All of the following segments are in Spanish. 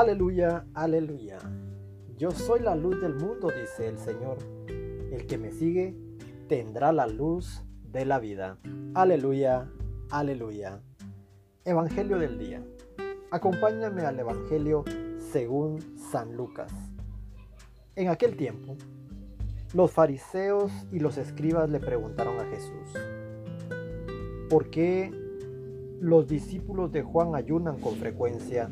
Aleluya, aleluya. Yo soy la luz del mundo, dice el Señor. El que me sigue tendrá la luz de la vida. Aleluya, aleluya. Evangelio del día. Acompáñame al Evangelio según San Lucas. En aquel tiempo, los fariseos y los escribas le preguntaron a Jesús, ¿por qué los discípulos de Juan ayunan con frecuencia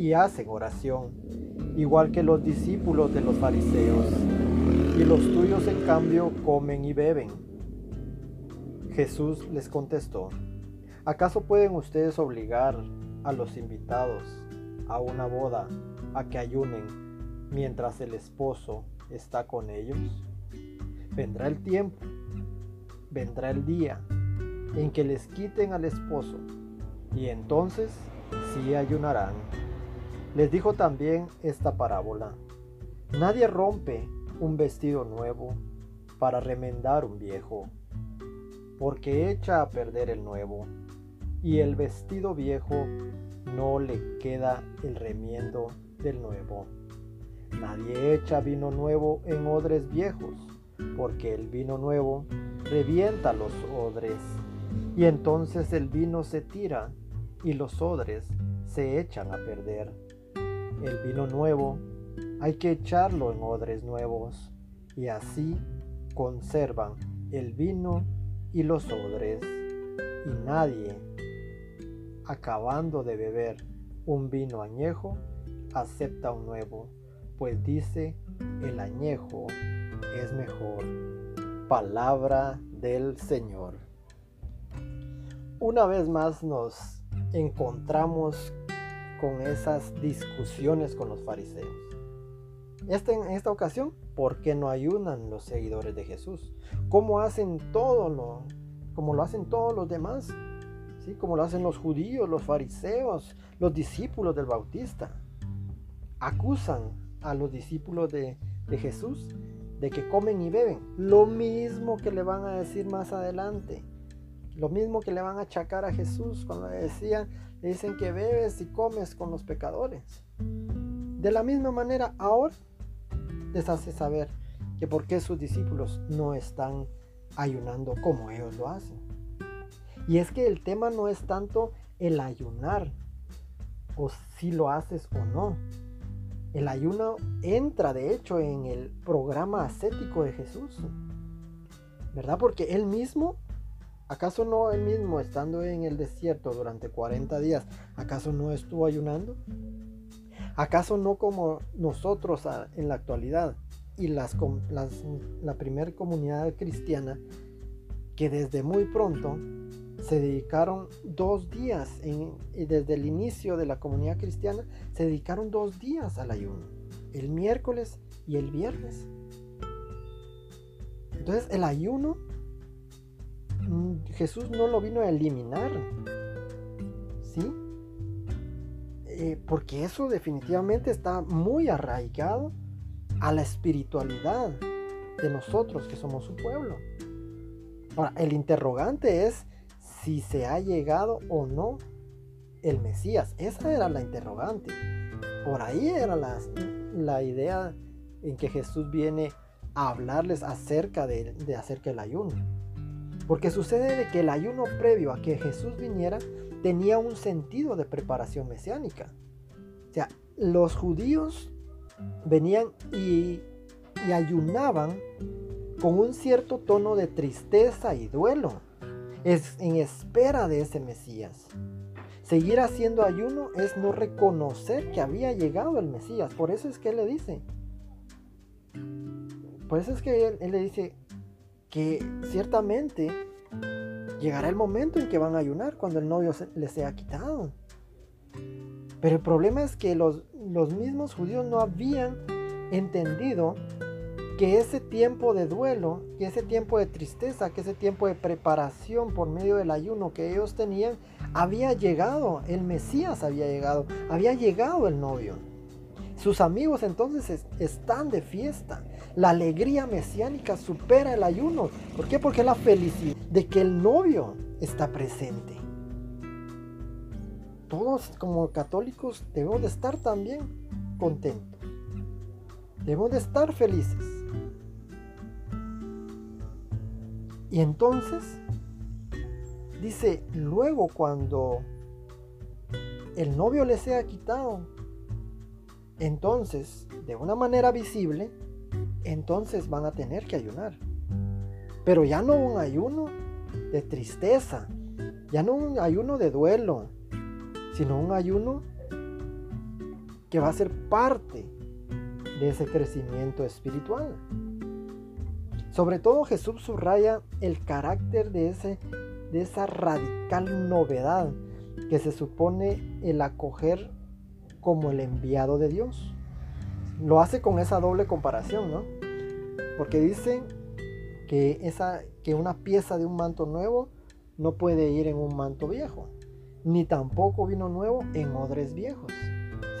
y hacen oración, igual que los discípulos de los fariseos, y los tuyos en cambio comen y beben. Jesús les contestó, ¿acaso pueden ustedes obligar a los invitados a una boda a que ayunen mientras el esposo está con ellos? Vendrá el tiempo, vendrá el día en que les quiten al esposo y entonces sí ayunarán. Les dijo también esta parábola. Nadie rompe un vestido nuevo para remendar un viejo, porque echa a perder el nuevo, y el vestido viejo no le queda el remiendo del nuevo. Nadie echa vino nuevo en odres viejos, porque el vino nuevo revienta los odres, y entonces el vino se tira y los odres se echan a perder. El vino nuevo hay que echarlo en odres nuevos y así conservan el vino y los odres. Y nadie, acabando de beber un vino añejo, acepta un nuevo, pues dice, el añejo es mejor. Palabra del Señor. Una vez más nos encontramos con esas discusiones con los fariseos. Este, en esta ocasión, ¿por qué no ayunan los seguidores de Jesús? ¿Cómo hacen todo lo, como lo hacen todos los demás? ¿Sí? Como lo hacen los judíos, los fariseos, los discípulos del Bautista. Acusan a los discípulos de, de Jesús de que comen y beben. Lo mismo que le van a decir más adelante. Lo mismo que le van a achacar a Jesús cuando le decían, dicen que bebes y comes con los pecadores. De la misma manera, ahora les hace saber que por qué sus discípulos no están ayunando como ellos lo hacen. Y es que el tema no es tanto el ayunar, o si lo haces o no. El ayuno entra de hecho en el programa ascético de Jesús. ¿Verdad? Porque él mismo ¿Acaso no él mismo, estando en el desierto durante 40 días, acaso no estuvo ayunando? ¿Acaso no como nosotros en la actualidad y las, la primera comunidad cristiana que desde muy pronto se dedicaron dos días, desde el inicio de la comunidad cristiana, se dedicaron dos días al ayuno, el miércoles y el viernes. Entonces el ayuno Jesús no lo vino a eliminar. ¿Sí? Eh, porque eso definitivamente está muy arraigado a la espiritualidad de nosotros que somos su pueblo. Ahora, el interrogante es si se ha llegado o no el Mesías. Esa era la interrogante. Por ahí era la, la idea en que Jesús viene a hablarles acerca de, de acerca del ayuno. Porque sucede de que el ayuno previo a que Jesús viniera tenía un sentido de preparación mesiánica. O sea, los judíos venían y, ayunaban con un cierto tono de tristeza y duelo, es en espera de ese Mesías. Seguir haciendo ayuno es no reconocer que había llegado el Mesías. Por eso es que él le dice. Por eso es que él le dice, que ciertamente llegará el momento en que van a ayunar cuando el novio les sea quitado. Pero el problema es que los, los mismos judíos no habían entendido que ese tiempo de duelo, que ese tiempo de tristeza, que ese tiempo de preparación por medio del ayuno que ellos tenían, había llegado, el Mesías había llegado, había llegado el novio. Sus amigos entonces están de fiesta. La alegría mesiánica supera el ayuno. ¿Por qué? Porque la felicidad de que el novio está presente. todos como católicos debemos de estar también contentos. Debemos de estar felices. Y entonces, dice, luego cuando el novio le sea quitado, entonces, de una manera visible, entonces van a tener que ayunar. Pero ya no un ayuno de tristeza, ya no un ayuno de duelo, sino un ayuno que va a ser parte de ese crecimiento espiritual. Sobre todo Jesús subraya el carácter de, ese, de esa radical novedad que se supone el acoger como el enviado de Dios. Lo hace con esa doble comparación, ¿no? Porque dice que, esa, que una pieza de un manto nuevo no puede ir en un manto viejo, ni tampoco vino nuevo en odres viejos.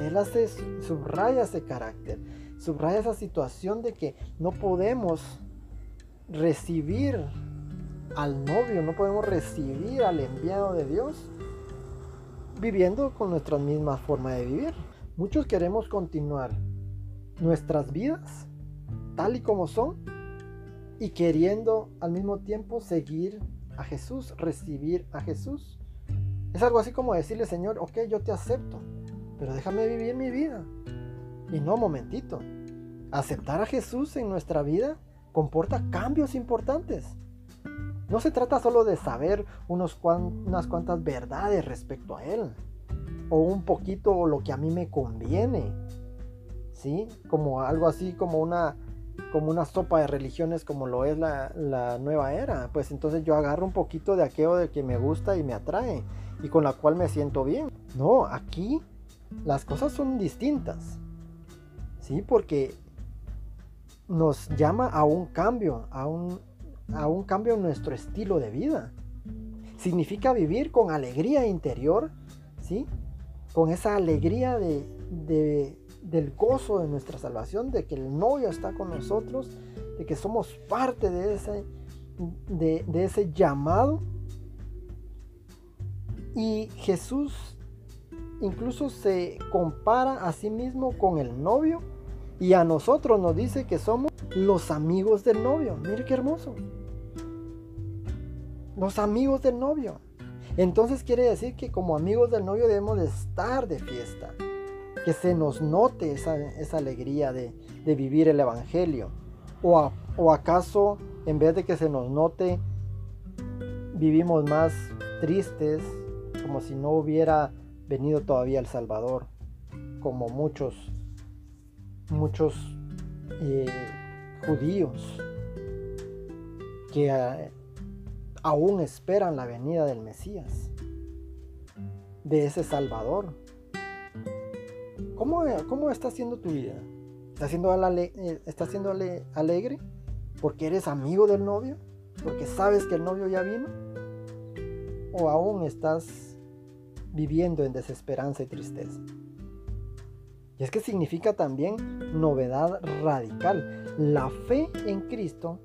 Él hace, subraya ese carácter, subraya esa situación de que no podemos recibir al novio, no podemos recibir al enviado de Dios viviendo con nuestra misma forma de vivir. Muchos queremos continuar nuestras vidas tal y como son y queriendo al mismo tiempo seguir a Jesús, recibir a Jesús. Es algo así como decirle, Señor, ok, yo te acepto, pero déjame vivir mi vida. Y no, momentito. Aceptar a Jesús en nuestra vida comporta cambios importantes. No se trata solo de saber unos unas cuantas verdades respecto a Él, o un poquito lo que a mí me conviene, ¿sí? Como algo así como una, como una sopa de religiones como lo es la, la nueva era. Pues entonces yo agarro un poquito de aquello de que me gusta y me atrae y con la cual me siento bien. No, aquí las cosas son distintas, ¿sí? Porque nos llama a un cambio, a un, a un cambio en nuestro estilo de vida. Significa vivir con alegría interior, ¿sí? Con esa alegría de, del gozo de nuestra salvación, de que el novio está con nosotros, de que somos parte de ese, de, ese llamado. Y Jesús incluso se compara a sí mismo con el novio y a nosotros nos dice que somos los amigos del novio. Mire qué hermoso los amigos del novio. Entonces quiere decir que como amigos del novio debemos de estar de fiesta. Que se nos note esa, alegría de, vivir el Evangelio. O, o acaso en vez de que se nos note, vivimos más tristes, como si no hubiera venido todavía el Salvador. Como muchos, muchos eh, judíos que eh, aún esperan la venida del Mesías, de ese Salvador. ¿Cómo, cómo está siendo tu vida? ¿Está siendo, eh, está siendo alegre porque eres amigo del novio? ¿Porque sabes que el novio ya vino? ¿O aún estás viviendo en desesperanza y tristeza? Y es que significa también novedad radical. La fe en Cristo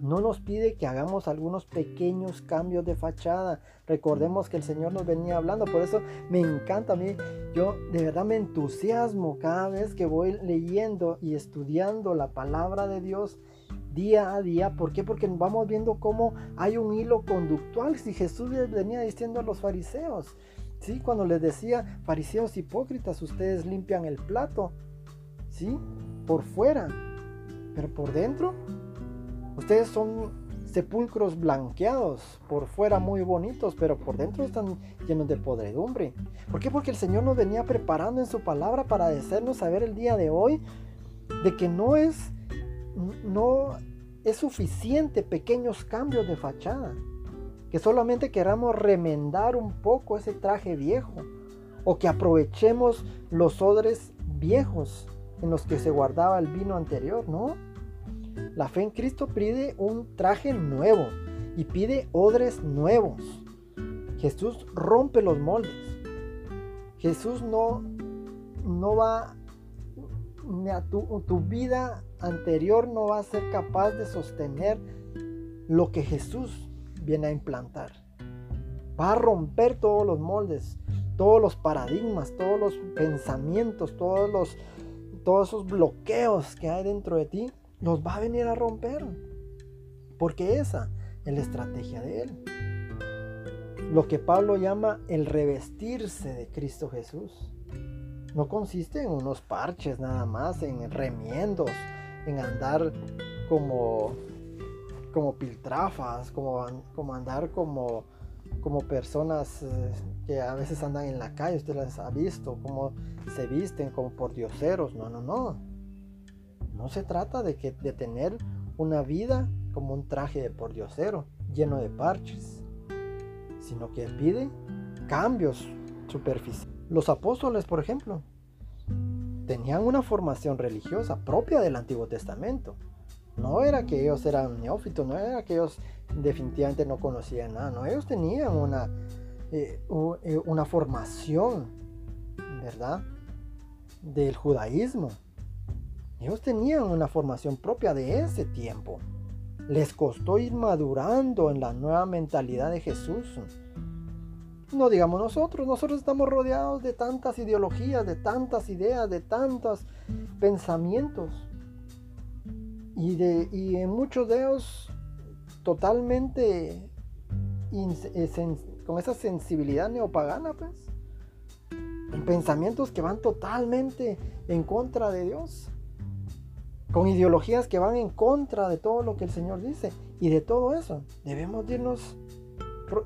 no nos pide que hagamos algunos pequeños cambios de fachada. Recordemos que el Señor nos venía hablando, por eso me encanta a mí. Yo de verdad me entusiasmo cada vez que voy leyendo y estudiando la palabra de Dios día a día. ¿Por qué? Porque vamos viendo cómo hay un hilo conductual. Si Jesús les venía diciendo a los fariseos, ¿sí? cuando les decía, fariseos hipócritas, ustedes limpian el plato, ¿sí? por fuera, pero por dentro Ustedes son sepulcros blanqueados, por fuera muy bonitos, pero por dentro están llenos de podredumbre. ¿Por qué? Porque el Señor nos venía preparando en su palabra para hacernos saber el día de hoy de que no es no es suficiente pequeños cambios de fachada, que solamente queramos remendar un poco ese traje viejo o que aprovechemos los odres viejos en los que se guardaba el vino anterior, ¿no? La fe en Cristo pide un traje nuevo y pide odres nuevos. Jesús rompe los moldes. Jesús no, no va, tu, tu vida anterior no va a ser capaz de sostener lo que Jesús viene a implantar. Va a romper todos los moldes. todos los paradigmas, todos los pensamientos, todos los todos esos bloqueos que hay dentro de ti, los va a venir a romper. Porque esa es la estrategia de él. Lo que Pablo llama el revestirse de Cristo Jesús. No consiste en unos parches nada más, en remiendos, en andar como como piltrafas, como, como andar como, como personas eh, que a veces andan en la calle, usted las ha visto, como se visten como por dioseros. No, no, no. No se trata de, que, de tener una vida como un traje de por diosero, lleno de parches, sino que pide cambios superficiales. Los apóstoles, por ejemplo, tenían una formación religiosa propia del Antiguo Testamento. No era que ellos eran neófitos, no era que ellos definitivamente no conocían nada, no, ellos tenían una, eh, eh, una formación, ¿verdad? Del judaísmo. Ellos tenían una formación propia de ese tiempo. Les costó ir madurando en la nueva mentalidad de Jesús. No digamos nosotros, nosotros estamos rodeados de tantas ideologías, de tantas ideas, de tantos pensamientos y, de, y en muchos de ellos totalmente eh, con esa sensibilidad neopagana, pues. En pensamientos que van totalmente en contra de Dios. Con ideologías que van en contra de todo lo que el Señor dice. Y de todo eso debemos irnos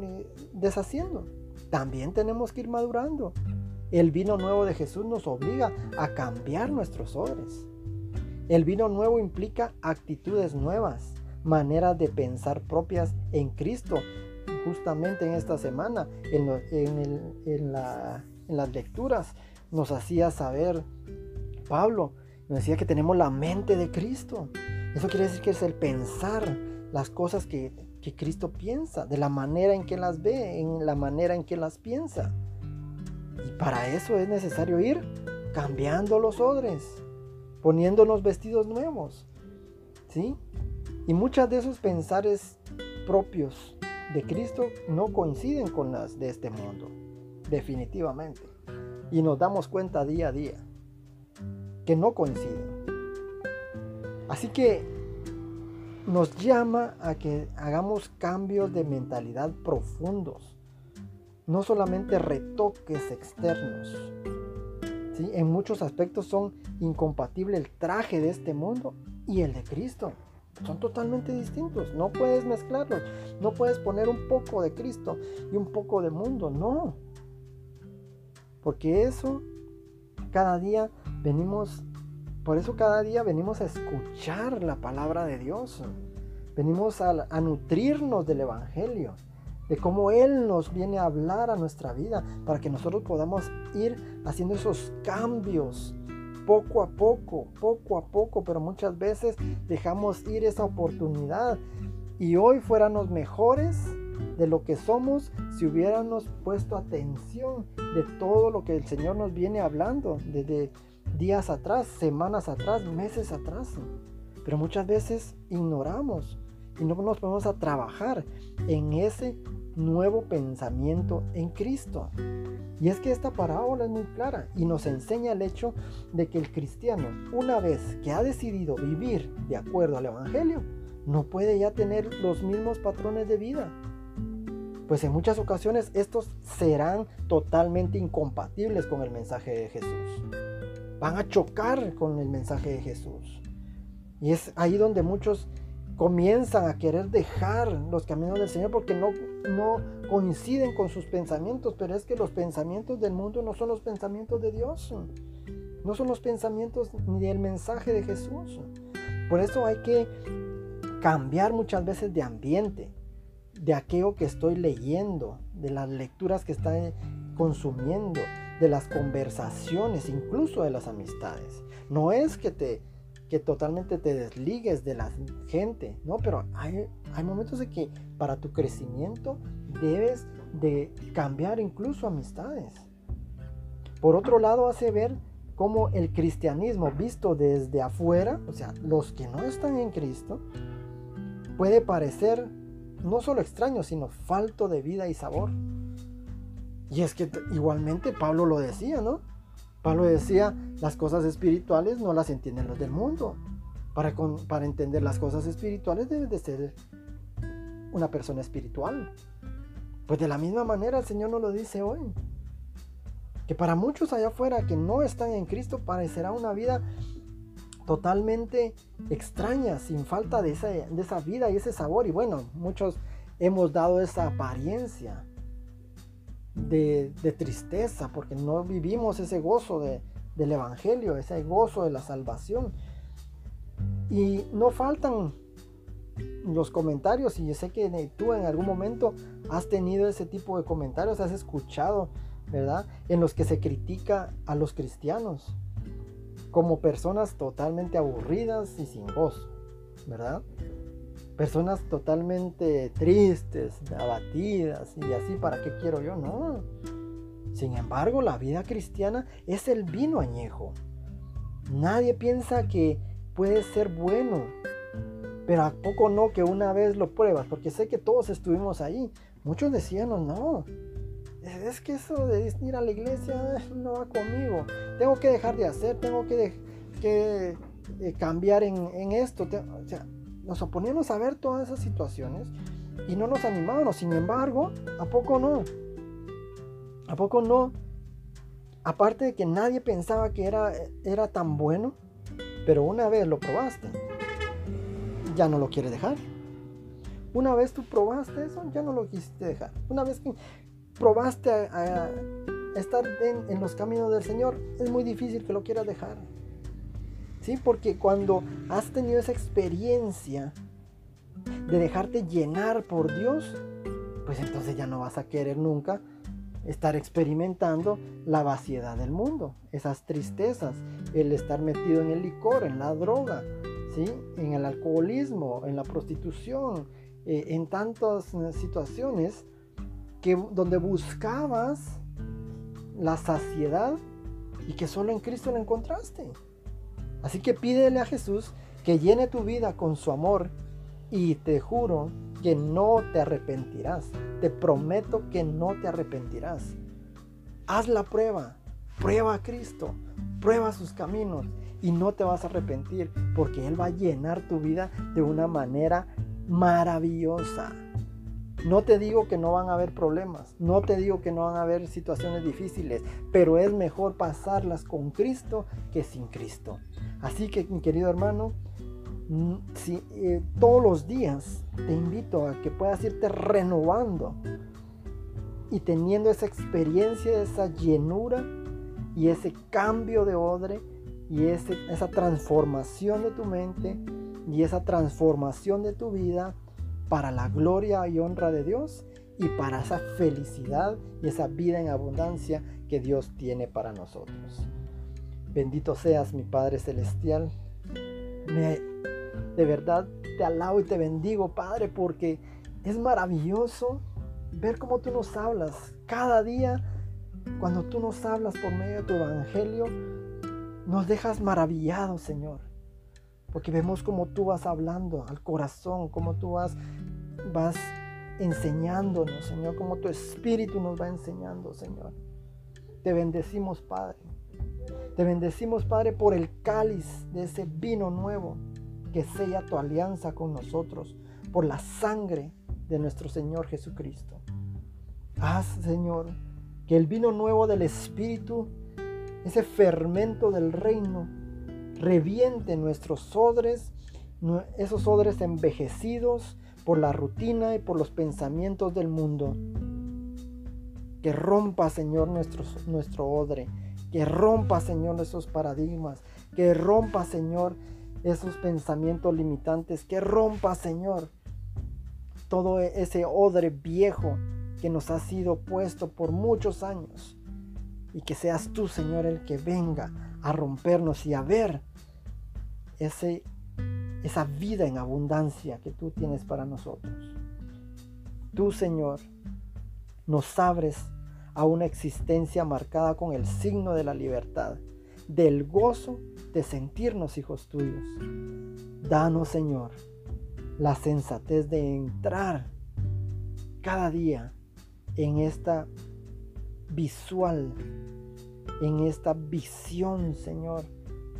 eh, deshaciendo. También tenemos que ir madurando. El vino nuevo de Jesús nos obliga a cambiar nuestros odres. El vino nuevo implica actitudes nuevas, maneras de pensar propias en Cristo. Justamente en esta semana, en, las lecturas, nos hacía saber Pablo, nos decía que tenemos la mente de Cristo. Eso quiere decir que es el pensar las cosas que, que Cristo piensa, de la manera en que las ve, en la manera en que las piensa. Y para eso es necesario ir cambiando los odres poniéndonos vestidos nuevos. ¿Sí? Y muchas de esos pensares propios de Cristo no coinciden con las de este mundo, definitivamente. Y nos damos cuenta día a día que no coinciden. Así que nos llama a que hagamos cambios de mentalidad profundos, no solamente retoques externos. ¿sí? En muchos aspectos son incompatible el traje de este mundo y el de Cristo. Son totalmente distintos. No puedes mezclarlos. No puedes poner un poco de Cristo y un poco de mundo. No. Porque eso cada día venimos, por eso cada día venimos a escuchar la palabra de Dios. Venimos a, nutrirnos del Evangelio de cómo Él nos viene a hablar a nuestra vida para que nosotros podamos ir haciendo esos cambios poco a poco, poco a poco, pero muchas veces dejamos ir esa oportunidad y hoy fuéramos mejores de lo que somos si hubiéramos puesto atención de todo lo que el Señor nos viene hablando desde días atrás, semanas atrás, meses atrás. Pero muchas veces ignoramos y no nos ponemos a trabajar en ese nuevo pensamiento en Cristo. Y es que esta parábola es muy clara y nos enseña el hecho de que el cristiano, una vez que ha decidido vivir de acuerdo al Evangelio, no puede ya tener los mismos patrones de vida. Pues en muchas ocasiones estos serán totalmente incompatibles con el mensaje de Jesús. Van a chocar con el mensaje de Jesús. Y es ahí donde muchos comienzan a querer dejar los caminos del Señor porque no, no coinciden con sus pensamientos, pero es que los pensamientos del mundo no son los pensamientos de Dios, no son los pensamientos ni del mensaje de Jesús. Por eso hay que cambiar muchas veces de ambiente, de aquello que estoy leyendo, de las lecturas que estoy consumiendo, de las conversaciones, incluso de las amistades. No es que te que totalmente te desligues de la gente, ¿no? Pero hay, hay momentos de que para tu crecimiento debes de cambiar incluso amistades. Por otro lado, hace ver cómo el cristianismo visto desde afuera, o sea, los que no están en Cristo, puede parecer no solo extraño, sino falto de vida y sabor. Y es que igualmente Pablo lo decía, ¿no? Pablo decía, las cosas espirituales no las entienden los del mundo. Para, para entender las cosas espirituales debes de ser una persona espiritual. Pues de la misma manera el Señor nos lo dice hoy. Que para muchos allá afuera que no están en Cristo parecerá una vida totalmente extraña, sin falta de esa, de esa vida y ese sabor. Y bueno, muchos hemos dado esa apariencia de, tristeza porque no vivimos ese gozo del Evangelio, ese gozo de la salvación. Y no faltan los comentarios y yo sé que tú en algún momento has tenido ese tipo de comentarios, has escuchado, ¿verdad? En los que se critica a los cristianos como personas totalmente aburridas y sin gozo, ¿verdad? Personas totalmente tristes, abatidas y así, ¿para qué quiero yo? No. Sin embargo, la vida cristiana es el vino añejo. Nadie piensa que puede ser bueno, pero ¿a poco no que una vez lo pruebas? Porque sé que todos estuvimos ahí. Muchos decían, no, es que eso de ir a la iglesia no va conmigo. Tengo que dejar de hacer, tengo que, que eh, cambiar en, esto. o sea, nos oponíamos a ver todas esas situaciones y no nos animábamos. Sin embargo, ¿a poco no? ¿A poco no? Aparte de que nadie pensaba que era, era tan bueno, pero una vez lo probaste ya no lo quieres dejar. Una vez tú probaste eso, ya no lo quisiste dejar. Una vez que probaste a, estar en, los caminos del Señor, es muy difícil que lo quieras dejar. ¿Sí? Porque cuando has tenido esa experiencia de dejarte llenar por Dios, pues entonces ya no vas a querer nunca estar experimentando la vaciedad del mundo, esas tristezas, el estar metido en el licor, en la droga, en el alcoholismo, en la prostitución, eh, en tantas eh, situaciones que, donde buscabas la saciedad y que solo en Cristo la encontraste. Así que pídele a Jesús que llene tu vida con su amor y te juro que no te arrepentirás. Te prometo que no te arrepentirás. Haz la prueba. Prueba a Cristo. Prueba sus caminos y no te vas a arrepentir porque Él va a llenar tu vida de una manera maravillosa. No te digo que no van a haber problemas, no te digo que no van a haber situaciones difíciles, pero es mejor pasarlas con Cristo que sin Cristo. Así que mi querido hermano, mm, si, eh, todos los días te invito a que puedas irte renovando y teniendo esa experiencia, esa llenura y ese cambio de odre y esa transformación de tu mente y esa transformación de tu vida para la gloria y honra de Dios y para esa felicidad y esa vida en abundancia que Dios tiene para nosotros. Bendito seas mi Padre Celestial. de verdad te alabo y te bendigo, Padre, porque es maravilloso ver cómo tú nos hablas. Cada día, cuando tú nos hablas por medio de tu evangelio, nos dejas maravillados, Señor. Porque vemos cómo tú vas hablando al corazón, cómo tú vas, vas enseñándonos, Señor, cómo tu Espíritu nos va enseñando, Señor. Te bendecimos, Padre. Te bendecimos, Padre, por el cáliz de ese vino nuevo que sella tu alianza con nosotros, por la sangre de nuestro Señor Jesucristo. Haz, Señor, que el vino nuevo del Espíritu ese fermento del reino reviente nuestros odres, esos odres envejecidos por la rutina y por los pensamientos del mundo. Que rompa, Señor, nuestro, nuestro odre. Que rompa, Señor, esos paradigmas. Que rompa, Señor, esos pensamientos limitantes. Que rompa, Señor, todo ese odre viejo que nos ha sido puesto por muchos años y que seas tú, Señor, el que venga a rompernos y a ver ese, esa vida en abundancia que tú tienes para nosotros. Tú, Señor, nos abres a una existencia marcada con el signo de la libertad, del gozo de sentirnos hijos tuyos. Danos, Señor, la sensatez de entrar cada día en esta visual, en esta visión, Señor,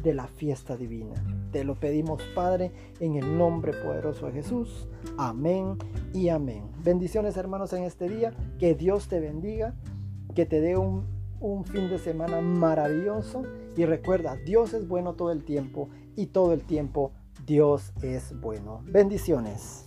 de la fiesta divina. Te lo pedimos, Padre, en el nombre poderoso de Jesús. Amén y amén. Bendiciones, hermanos, en este día. Que Dios te bendiga, que te dé un, un fin de semana maravilloso. Y recuerda, Dios es bueno todo el tiempo y todo el tiempo Dios es bueno. Bendiciones.